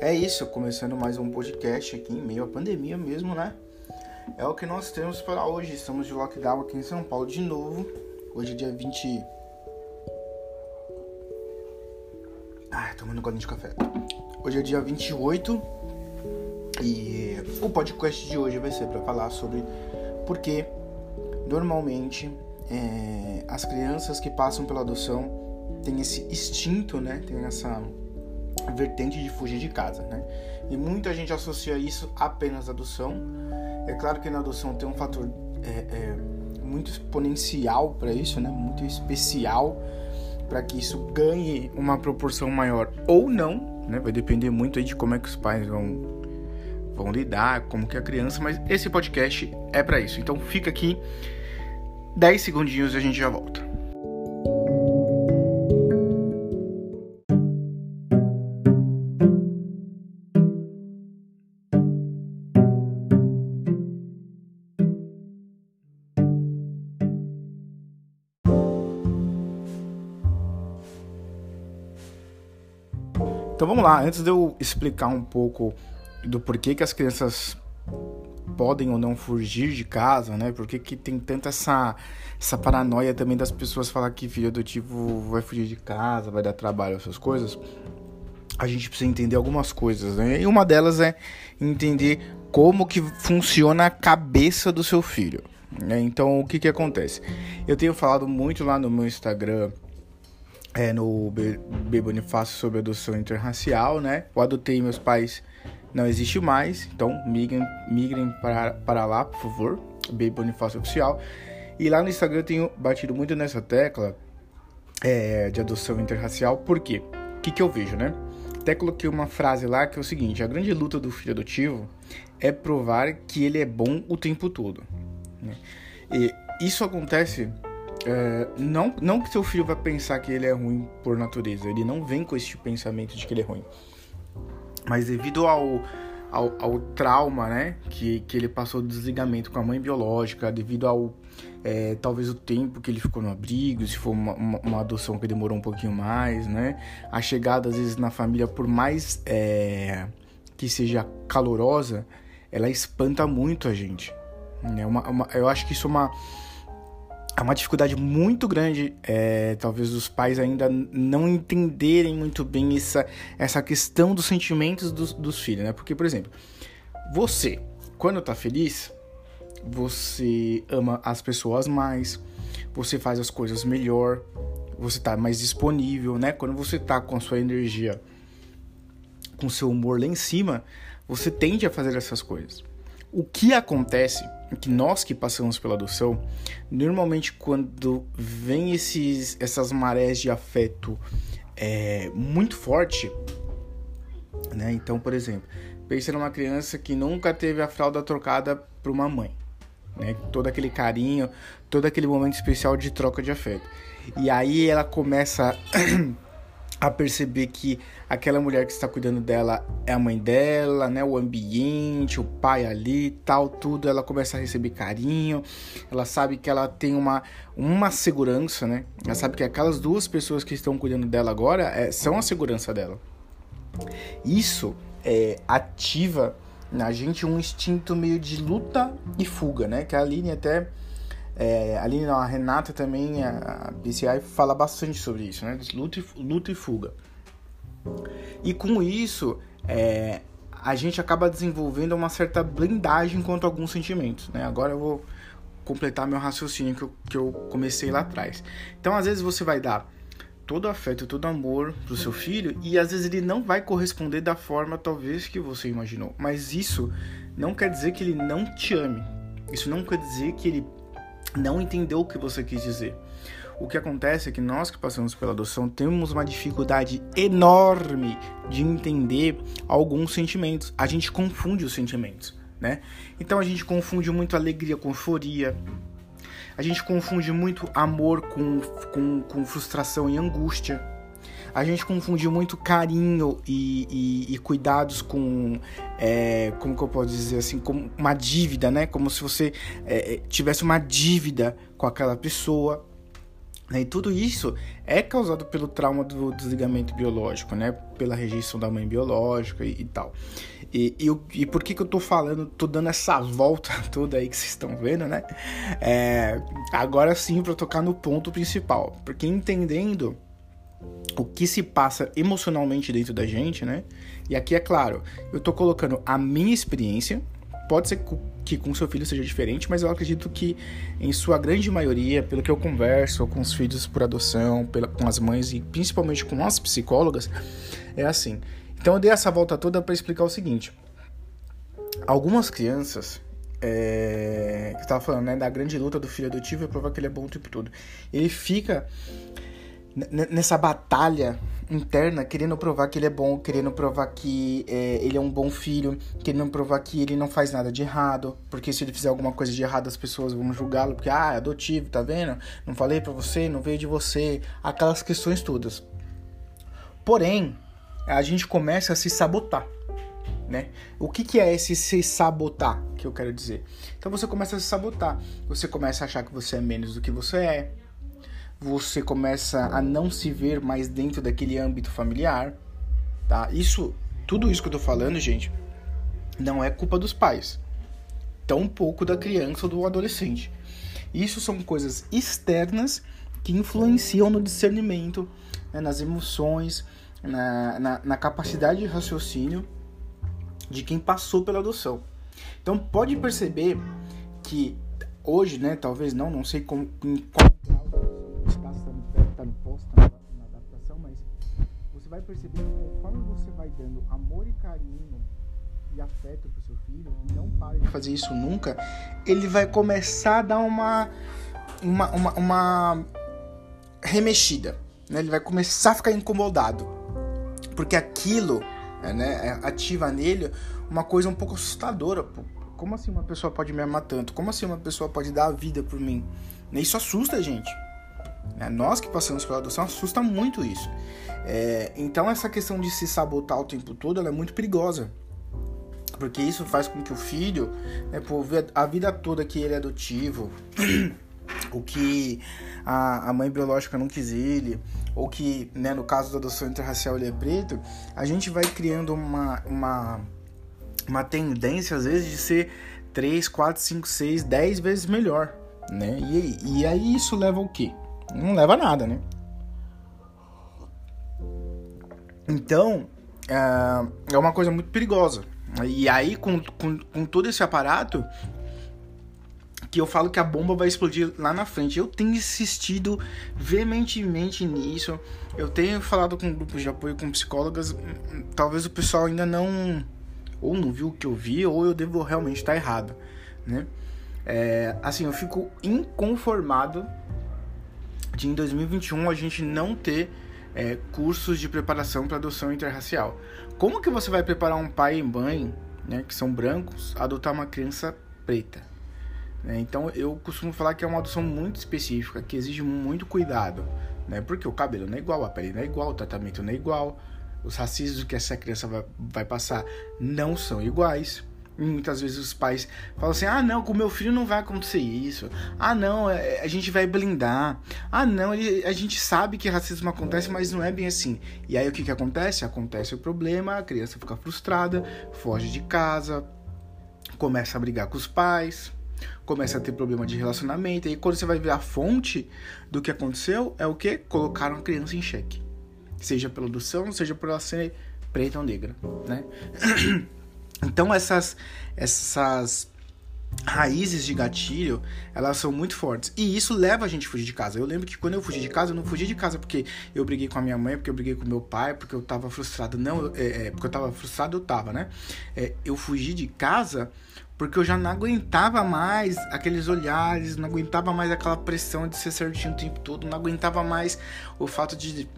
É isso, começando mais um podcast aqui em meio à pandemia mesmo, né? É o que nós temos para hoje. Estamos de lockdown aqui em São Paulo de novo. Hoje é dia 20. Ai, tomando um golinho de café. Hoje é dia 28 e o podcast de hoje vai ser para falar sobre por que normalmente é, as crianças que passam pela adoção têm esse instinto, né? Tem essa vertente de fugir de casa, né? E muita gente associa isso apenas à adoção. É claro que na adoção tem um fator é, é, muito exponencial para isso, né? Muito especial para que isso ganhe uma proporção maior ou não, né? Vai depender muito aí de como é que os pais vão vão lidar, como que a criança, mas esse podcast é para isso. Então fica aqui 10 segundinhos e a gente já volta. Vamos lá, antes de eu explicar um pouco do porquê que as crianças podem ou não fugir de casa, né? Por que, tem tanta essa, essa paranoia também das pessoas falar que filho adotivo vai fugir de casa, vai dar trabalho, essas coisas. A gente precisa entender algumas coisas, né? E uma delas é entender como que funciona a cabeça do seu filho. Né? Então, o que que acontece? Eu tenho falado muito lá no meu Instagram é, no B, Bonifácio sobre adoção interracial, né? Eu adotei meus pais, não existe mais, então migrem, migrem para, para lá, por favor, B Bonifácio Oficial. E lá no Instagram eu tenho batido muito nessa tecla é, de adoção interracial, por quê? O que, que eu vejo, né? Até coloquei uma frase lá que é o seguinte: a grande luta do filho adotivo é provar que ele é bom o tempo todo. Né? E isso acontece é, não, não que seu filho vai pensar que ele é ruim por natureza, ele não vem com esse pensamento de que ele é ruim. Mas devido ao, ao, ao trauma, né, que, que ele passou do desligamento com a mãe biológica, devido ao é, talvez o tempo que ele ficou no abrigo, se for uma, uma, uma, adoção que demorou um pouquinho mais, né, a chegada às vezes na família, por mais é, que seja calorosa, ela espanta muito a gente. Né? Uma, uma, eu acho que isso é uma é uma dificuldade muito grande, é, talvez os pais ainda não entenderem muito bem essa, essa questão dos sentimentos dos, dos filhos, né? Porque, por exemplo, você, quando tá feliz, você ama as pessoas mais, você faz as coisas melhor, você tá mais disponível, né? Quando você tá com a sua energia, com seu humor lá em cima, você tende a fazer essas coisas. O que acontece é que nós que passamos pela adoção, normalmente quando vem esses, essas marés de afeto é, muito forte, né? Então, por exemplo, pense numa criança que nunca teve a fralda trocada por uma mãe, né? Todo aquele carinho, todo aquele momento especial de troca de afeto. E aí ela começa a perceber que aquela mulher que está cuidando dela é a mãe dela, né? O ambiente, o pai ali, tal, tudo. Ela começa a receber carinho. Ela sabe que ela tem uma, uma segurança, né? Ela sabe que aquelas duas pessoas que estão cuidando dela agora é, são a segurança dela. Isso é, ativa na gente um instinto meio de luta e fuga, né? Que a Aline até é, ali a Renata também, a BCI, fala bastante sobre isso, né? Luta e, luta e fuga. E com isso, é, a gente acaba desenvolvendo uma certa blindagem quanto a alguns sentimentos, né? Agora eu vou completar meu raciocínio que eu, que eu comecei lá atrás. Então, às vezes você vai dar todo afeto, todo amor pro seu filho e às vezes ele não vai corresponder da forma talvez que você imaginou. Mas isso não quer dizer que ele não te ame. Isso não quer dizer que ele não entendeu o que você quis dizer. O que acontece é que nós que passamos pela adoção temos uma dificuldade enorme de entender alguns sentimentos. A gente confunde os sentimentos, né? Então a gente confunde muito alegria com euforia. A gente confunde muito amor com, com, com frustração e angústia a gente confunde muito carinho e, e, e cuidados com, é, como que eu posso dizer assim, como uma dívida, né? Como se você é, é, tivesse uma dívida com aquela pessoa. E tudo isso é causado pelo trauma do desligamento biológico, né? Pela rejeição da mãe biológica e, e tal. E, e, e, por que, que eu tô falando, tô dando essa volta toda aí que vocês estão vendo, né? É, agora sim, para tocar no ponto principal. Porque entendendo o que se passa emocionalmente dentro da gente, né? E aqui é claro, eu tô colocando a minha experiência, Pode ser que com seu filho seja diferente, mas eu acredito que em sua grande maioria, pelo que eu converso com os filhos por adoção, pela, com as mães e principalmente com as psicólogas, é assim. Então eu dei essa volta toda para explicar o seguinte: algumas crianças é, que estava falando, né, da grande luta do filho adotivo é provar que ele é bom o tempo todo. Ele fica nessa batalha interna, querendo provar que ele é bom, querendo provar que é, ele é um bom filho, querendo provar que ele não faz nada de errado, porque se ele fizer alguma coisa de errado as pessoas vão julgá-lo, porque, ah, é adotivo, tá vendo? Não falei para você, não veio de você, aquelas questões todas. Porém, a gente começa a se sabotar, né? O que, que é esse se sabotar, que eu quero dizer? Então você começa a se sabotar, você começa a achar que você é menos do que você é, você começa a não se ver mais dentro daquele âmbito familiar, tá? Isso, tudo isso que eu tô falando, gente, não é culpa dos pais, tão pouco da criança ou do adolescente. Isso são coisas externas que influenciam no discernimento, né, nas emoções, na, na, na capacidade de raciocínio de quem passou pela adoção. Então pode perceber que hoje, né, talvez não, não sei como, em qual você vai perceber que conforme você vai dando amor e carinho e afeto pro seu filho, e não para de fazer isso nunca, ele vai começar a dar uma uma, uma, uma remexida, né? Ele vai começar a ficar incomodado, porque aquilo é, né, ativa nele uma coisa um pouco assustadora. Como assim uma pessoa pode me amar tanto? Como assim uma pessoa pode dar a vida por mim? Isso assusta a gente. Né? Nós que passamos pela adoção assusta muito isso. É, então essa questão de se sabotar o tempo todo é muito perigosa. Porque isso faz com que o filho, né, por a vida toda que ele é adotivo, o que a, a mãe biológica não quis ele, ou que, né, no caso da adoção interracial ele é preto, a gente vai criando uma, uma, uma tendência, às vezes, de ser 3, 4, 5, 6, 10 vezes melhor. Né? E, e aí isso leva ao quê? Não leva a nada, né? Então, é, é uma coisa muito perigosa. E aí, com, com, com todo esse aparato, que eu falo que a bomba vai explodir lá na frente. Eu tenho insistido veementemente nisso. Eu tenho falado com grupos de apoio, com psicólogas. Talvez o pessoal ainda não. Ou não viu o que eu vi, ou eu devo realmente estar errado, né? É, assim, eu fico inconformado de em 2021 a gente não ter é, cursos de preparação para adoção interracial. Como que você vai preparar um pai e mãe, né, que são brancos, a adotar uma criança preta? Né? Então eu costumo falar que é uma adoção muito específica, que exige muito cuidado, né? Porque o cabelo não é igual, a pele não é igual, o tratamento não é igual, os racismos que essa criança vai, vai passar não são iguais. Muitas vezes os pais falam assim: ah, não, com meu filho não vai acontecer isso. Ah, não, é, a gente vai blindar. Ah, não, a gente sabe que racismo acontece, mas não é bem assim. E aí o que, que acontece? Acontece o problema, a criança fica frustrada, foge de casa, começa a brigar com os pais, começa a ter problema de relacionamento. E aí quando você vai ver a fonte do que aconteceu, é o que? Colocaram a criança em xeque. Seja pela adoção, seja por ela ser preta ou negra, né? Então essas essas raízes de gatilho, elas são muito fortes. E isso leva a gente a fugir de casa. Eu lembro que quando eu fugi de casa, eu não fugi de casa porque eu briguei com a minha mãe, porque eu briguei com meu pai, porque eu tava frustrado. Não, é, é, porque eu tava frustrado, eu tava, né? É, eu fugi de casa porque eu já não aguentava mais aqueles olhares, não aguentava mais aquela pressão de ser certinho o tempo todo, não aguentava mais o fato de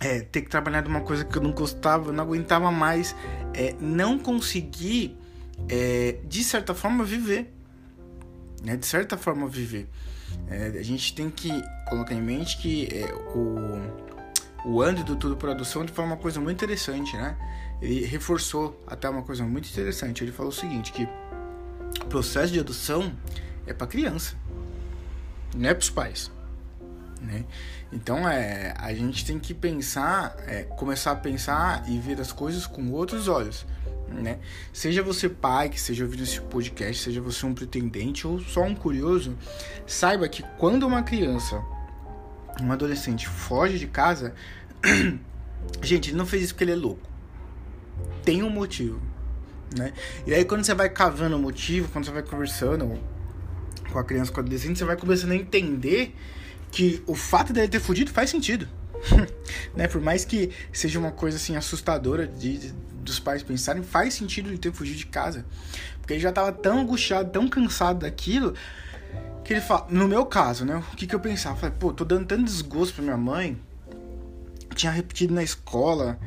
é, ter que trabalhar de uma coisa que eu não gostava, eu não aguentava mais, é, não conseguir, é, de certa forma, viver. Né? De certa forma, viver. É, a gente tem que colocar em mente que é, o, o do Tudo Produção ele falou uma coisa muito interessante, né? Ele reforçou até uma coisa muito interessante. Ele falou o seguinte, que o processo de adoção é para criança, não é para os pais. Né? Então é, a gente tem que pensar, é, começar a pensar e ver as coisas com outros olhos, né? Seja você pai que seja ouvindo esse podcast, seja você um pretendente ou só um curioso, saiba que quando uma criança, um adolescente foge de casa, gente, ele não fez isso porque ele é louco. Tem um motivo, né? E aí quando você vai cavando o motivo, quando você vai conversando com a criança, com o adolescente, você vai começando a entender que o fato dele ter fugido faz sentido. né? Por mais que seja uma coisa assim assustadora de, de, dos pais pensarem, faz sentido ele ter fugido de casa. Porque ele já estava tão angustiado, tão cansado daquilo, que ele fala, no meu caso, né? O que, que eu pensava? Eu falei, pô, tô dando tanto desgosto pra minha mãe. Tinha repetido na escola,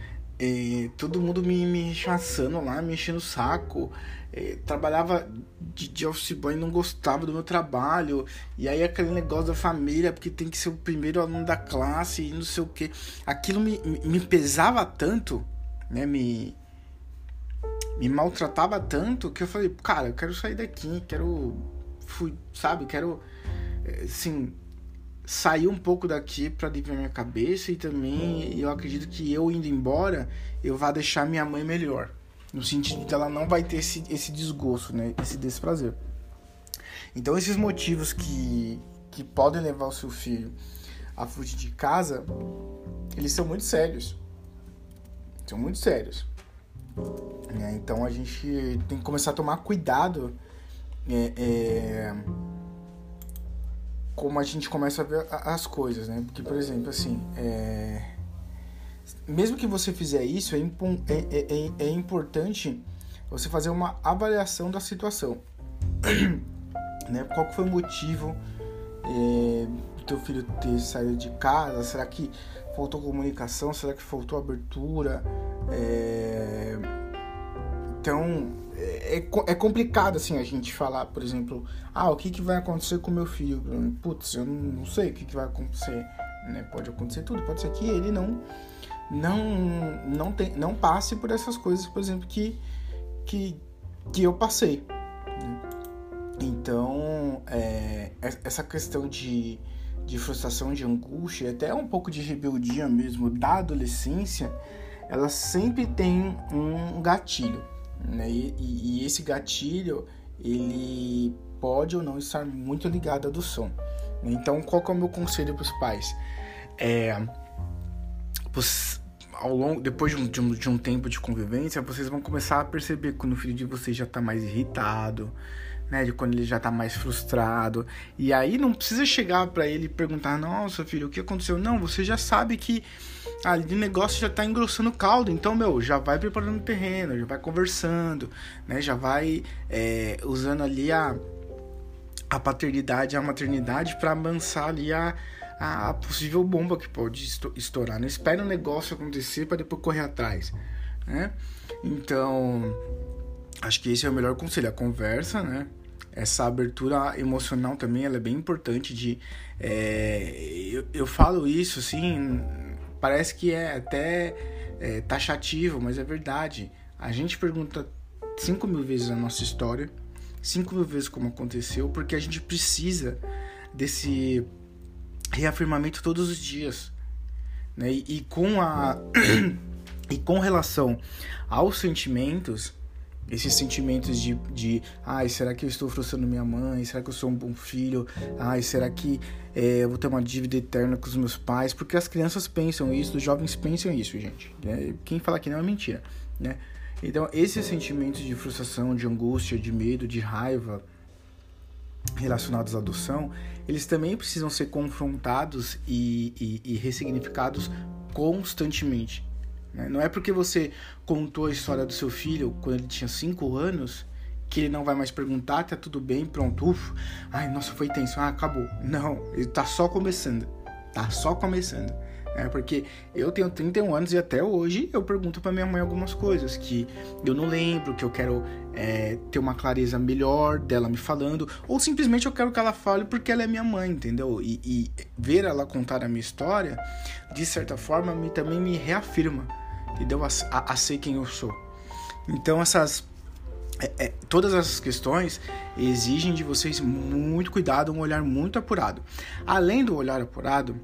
todo mundo me, me rechaçando lá, me enchendo o saco. É, trabalhava de, de office boy e não gostava do meu trabalho. E aí aquele negócio da família, porque tem que ser o primeiro aluno da classe e não sei o que. Aquilo me, me pesava tanto, né? Me, me maltratava tanto que eu falei, cara, eu quero sair daqui, quero. Fui, sabe, quero. Assim, sair um pouco daqui para aliviar minha cabeça e também eu acredito que eu indo embora eu vá deixar minha mãe melhor no sentido de que ela não vai ter esse, esse desgosto, né? Esse desprazer. Então esses motivos que, que podem levar o seu filho a fugir de casa, eles são muito sérios. São muito sérios. Né? Então a gente tem que começar a tomar cuidado é, é, como a gente começa a ver as coisas, né? Porque, por exemplo, assim, é, mesmo que você fizer isso, é, é, é, é, é importante você fazer uma avaliação da situação. né? Qual foi o motivo é, do teu filho ter saído de casa? Será que faltou comunicação? Será que faltou abertura? Então, é, é, é complicado assim a gente falar, por exemplo, ah, o que, que vai acontecer com meu filho? Putz, eu não sei o que, que vai acontecer. Né? Pode acontecer tudo, pode ser que ele não não não tem, não passe por essas coisas, por exemplo, que que, que eu passei. Né? Então, é, essa questão de, de frustração, de angústia, até um pouco de rebeldia mesmo da adolescência, ela sempre tem um gatilho, né? E, e, esse gatilho, ele pode ou não estar muito ligado do som. Então, qual é o meu conselho para os pais? É, ao longo, depois de um, de, um, de um tempo de convivência, vocês vão começar a perceber quando o filho de vocês já está mais irritado, né? De quando ele já está mais frustrado. E aí não precisa chegar para ele e perguntar: Nossa, filho, o que aconteceu? Não, você já sabe que ali o negócio já está engrossando o caldo. Então, meu, já vai preparando o terreno, já vai conversando, né? Já vai é, usando ali a, a paternidade, a maternidade para amansar ali a a possível bomba que pode estourar. Não espera o negócio acontecer para depois correr atrás, né? Então, acho que esse é o melhor conselho, a conversa, né? Essa abertura emocional também ela é bem importante de... É, eu, eu falo isso, assim, parece que é até é, taxativo, mas é verdade. A gente pergunta 5 mil vezes a nossa história, 5 mil vezes como aconteceu, porque a gente precisa desse reafirmamento todos os dias. Né? E, e com a e com relação aos sentimentos, esses sentimentos de, de ai, será que eu estou frustrando minha mãe? Será que eu sou um bom filho? Ai, será que é, eu vou ter uma dívida eterna com os meus pais? Porque as crianças pensam isso, os jovens pensam isso, gente. Né? Quem fala que não é mentira, né? Então, esses sentimentos de frustração, de angústia, de medo, de raiva, relacionados à adoção, eles também precisam ser confrontados e, e, e ressignificados constantemente. Né? Não é porque você contou a história do seu filho quando ele tinha 5 anos que ele não vai mais perguntar, tá tudo bem, pronto, uf, ai, nossa, foi tenso, ah, acabou. Não, ele tá só começando, tá só começando. É porque eu tenho 31 anos e até hoje eu pergunto para minha mãe algumas coisas que eu não lembro, que eu quero é, ter uma clareza melhor dela me falando, ou simplesmente eu quero que ela fale porque ela é minha mãe, entendeu? E, e ver ela contar a minha história, de certa forma, me, também me reafirma, entendeu? A, a, a ser quem eu sou. Então essas é, é, todas essas questões exigem de vocês muito cuidado, um olhar muito apurado. Além do olhar apurado,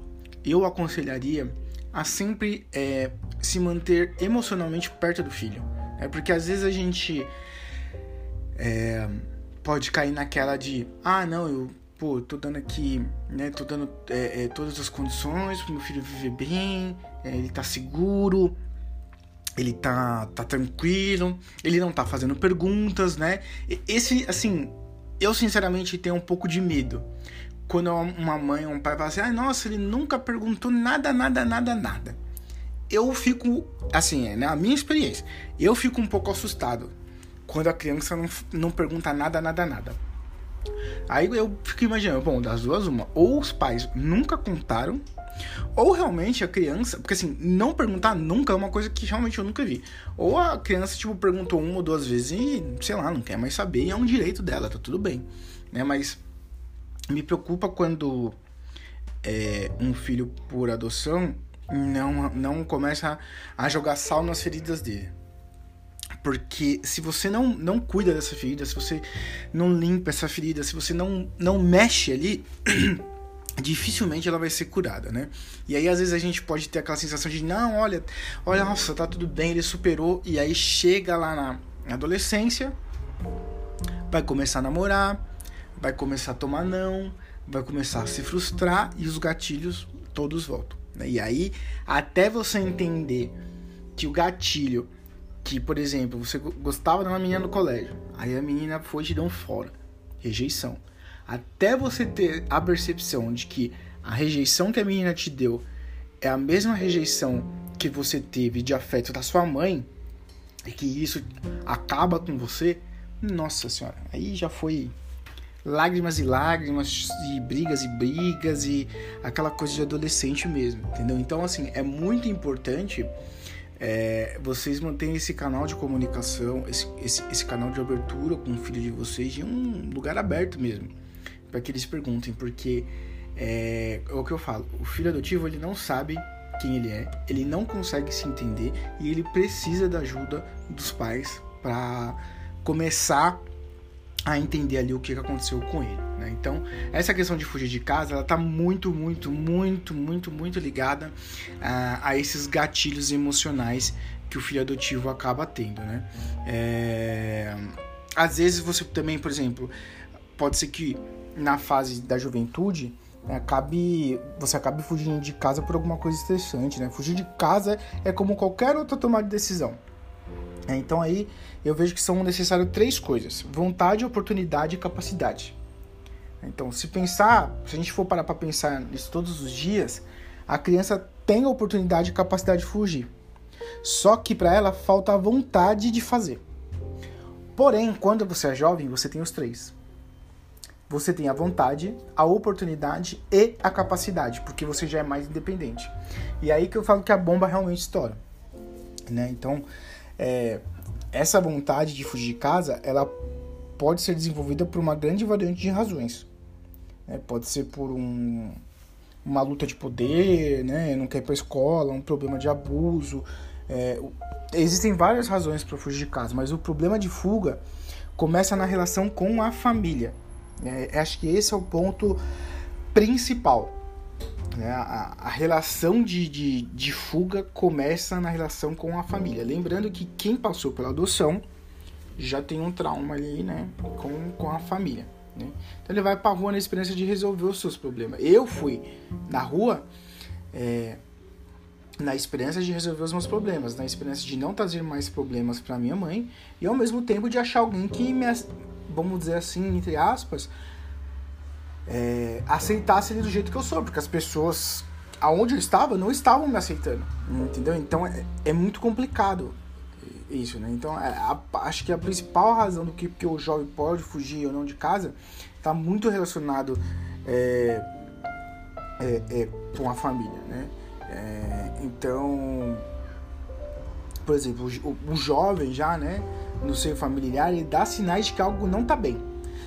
eu aconselharia a sempre é, se manter emocionalmente perto do filho. É porque às vezes a gente é, pode cair naquela de ah não eu pô tô dando aqui né tô dando é, é, todas as condições para meu filho viver bem ele tá seguro ele tá, tá tranquilo, ele não tá fazendo perguntas, né? Esse, assim, eu sinceramente tenho um pouco de medo. Quando uma mãe ou um pai fala assim, ah, nossa, ele nunca perguntou nada, nada, nada, nada. Eu fico, assim, é, né, a minha experiência, eu fico um pouco assustado quando a criança não, não pergunta nada, nada, nada. Aí eu fico imaginando, bom, das duas, uma, ou os pais nunca contaram ou realmente a criança, porque assim, não perguntar nunca é uma coisa que realmente eu nunca vi. Ou a criança, tipo, perguntou uma ou duas vezes e, sei lá, não quer mais saber e é um direito dela, tá tudo bem. Né? Mas me preocupa quando é, um filho por adoção não, não começa a jogar sal nas feridas dele. Porque se você não, não cuida dessa ferida, se você não limpa essa ferida, se você não, não mexe ali, dificilmente ela vai ser curada, né? E aí às vezes a gente pode ter aquela sensação de não, olha, olha, nossa, tá tudo bem, ele superou e aí chega lá na adolescência, vai começar a namorar, vai começar a tomar não, vai começar a se frustrar e os gatilhos todos voltam. Né? E aí até você entender que o gatilho que, por exemplo, você gostava de uma menina no colégio, aí a menina foi te dar um fora, rejeição até você ter a percepção de que a rejeição que a menina te deu é a mesma rejeição que você teve de afeto da sua mãe, e que isso acaba com você, nossa senhora, aí já foi lágrimas e lágrimas e brigas e brigas e aquela coisa de adolescente mesmo, entendeu? Então assim é muito importante é, vocês manterem esse canal de comunicação, esse, esse, esse canal de abertura com o filho de vocês em um lugar aberto mesmo para que eles perguntem, porque é, é o que eu falo, o filho adotivo ele não sabe quem ele é, ele não consegue se entender e ele precisa da ajuda dos pais para começar a entender ali o que aconteceu com ele. Né? Então, essa questão de fugir de casa, ela tá muito, muito, muito, muito, muito ligada a, a esses gatilhos emocionais que o filho adotivo acaba tendo, né? É... Às vezes você também, por exemplo, pode ser que na fase da juventude, né, você acabe fugindo de casa por alguma coisa estressante, né? Fugir de casa é como qualquer outra tomada de decisão. É, então aí eu vejo que são necessárias três coisas: vontade, oportunidade e capacidade. Então, se pensar, se a gente for parar para pensar nisso todos os dias, a criança tem a oportunidade e capacidade de fugir. Só que para ela falta a vontade de fazer. Porém, quando você é jovem, você tem os três você tem a vontade, a oportunidade e a capacidade, porque você já é mais independente. E aí que eu falo que a bomba realmente estoura. Né? Então, é, essa vontade de fugir de casa, ela pode ser desenvolvida por uma grande variante de razões. Né? Pode ser por um, uma luta de poder, né? não quer ir para escola, um problema de abuso. É, existem várias razões para fugir de casa, mas o problema de fuga começa na relação com a família. É, acho que esse é o ponto principal. Né? A, a, relação de, de, de fuga começa na relação com a família. Lembrando que quem passou pela adoção já tem um trauma ali né? com, com a família. Né? Então ele vai pra rua na esperança de resolver os seus problemas. Eu fui na rua é, na esperança de resolver os meus problemas, na esperança de não trazer mais problemas para minha mãe e ao mesmo tempo de achar alguém que me, vamos dizer assim, entre aspas, é, aceitasse ele do jeito que eu sou, porque as pessoas aonde eu estava não estavam me aceitando, entendeu? Então é, é muito complicado isso, né? Então é, a, acho que a principal razão do que, que o jovem pode fugir ou não de casa está muito relacionado é, é, é, com a família, né? Então, por exemplo, o, o jovem já, né? No seio familiar, ele dá sinais de que algo não está bem.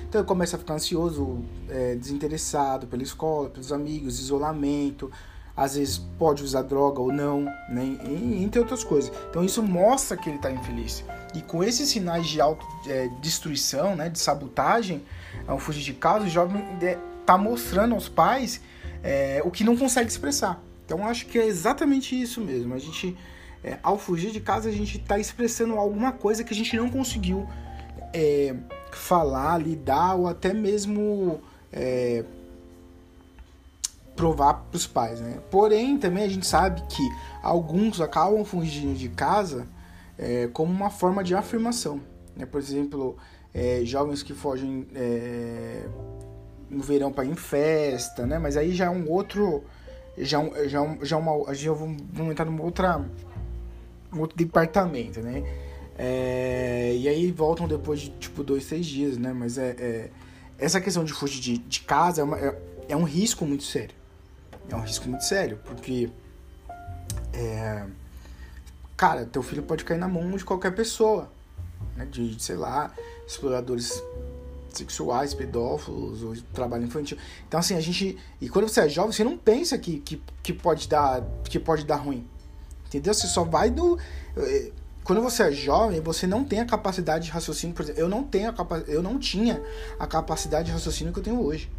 Então ele começa a ficar ansioso, é, desinteressado pela escola, pelos amigos, isolamento, às vezes pode usar droga ou não, né? entre outras coisas. Então isso mostra que ele está infeliz. E com esses sinais de autodestruição, é, né, de sabotagem, ao fugir de casa, o jovem está mostrando aos pais é, o que não consegue expressar. Então acho que é exatamente isso mesmo. A gente, é, ao fugir de casa, a gente está expressando alguma coisa que a gente não conseguiu é, falar, lidar ou até mesmo é, provar para os pais, né? Porém, também a gente sabe que alguns acabam fugindo de casa é, como uma forma de afirmação. Né? Por exemplo, é, jovens que fogem é, no verão para ir em festa, né? Mas aí já é um outro, já já já uma, já vamos entrar numa outra, um outro departamento, né? É, e aí voltam depois de tipo dois, três dias, né? Mas é, é essa questão de fugir de, de casa é, uma, é, é, um risco muito sério. É um risco muito sério, porque. É, cara, teu filho pode cair na mão de qualquer pessoa, né? De, de sei lá, exploradores sexuais, pedófilos, ou trabalho infantil. Então, assim, a gente. E quando você é jovem, você não pensa que, que, que, pode, dar, que pode dar ruim. Entendeu? Você só vai do. Eh, quando você é jovem, você não tem a capacidade de raciocínio, por exemplo, eu não tenho a capa eu não tinha a capacidade de raciocínio que eu tenho hoje.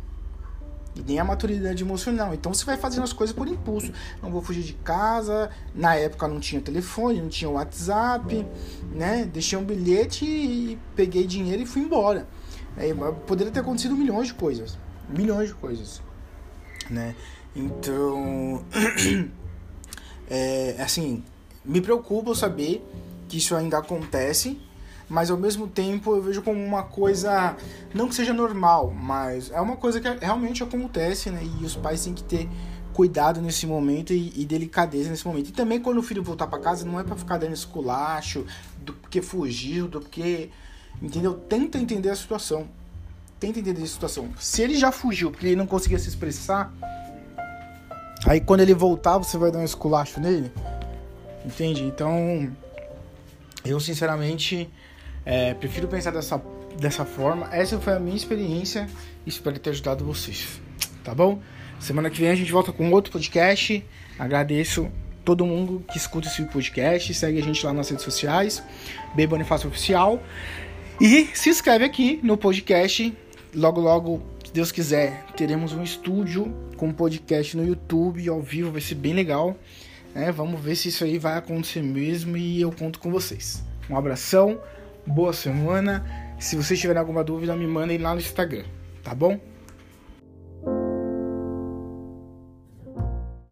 E nem a maturidade emocional. Então você vai fazendo as coisas por impulso. Não vou fugir de casa. Na época não tinha telefone, não tinha WhatsApp, né? Deixei um bilhete e peguei dinheiro e fui embora. É, poderia ter acontecido milhões de coisas. Milhões de coisas. Né? Então. é, assim, me preocupa saber que isso ainda acontece, mas ao mesmo tempo eu vejo como uma coisa, não que seja normal, mas é uma coisa que realmente acontece, né? E os pais têm que ter cuidado nesse momento e, e delicadeza nesse momento. E também quando o filho voltar para casa, não é para ficar dando esculacho, do que fugiu, do que. Entendeu? Tenta entender a situação. Tenta entender a situação. Se ele já fugiu porque ele não conseguia se expressar, aí quando ele voltar, você vai dar um esculacho nele. Entende? Então, eu, sinceramente, é, prefiro pensar dessa, dessa forma. Essa foi a minha experiência. Espero ter ajudado vocês. Tá bom? Semana que vem a gente volta com outro podcast. Agradeço todo mundo que escuta esse podcast. Segue a gente lá nas redes sociais. B Bonifácio Oficial. E se inscreve aqui no podcast. Logo, logo, Deus quiser, teremos um estúdio com podcast no YouTube ao vivo. Vai ser bem legal. Né? Vamos ver se isso aí vai acontecer mesmo e eu conto com vocês. Um abração, boa semana. Se vocês tiverem alguma dúvida, me mandem lá no Instagram, tá bom?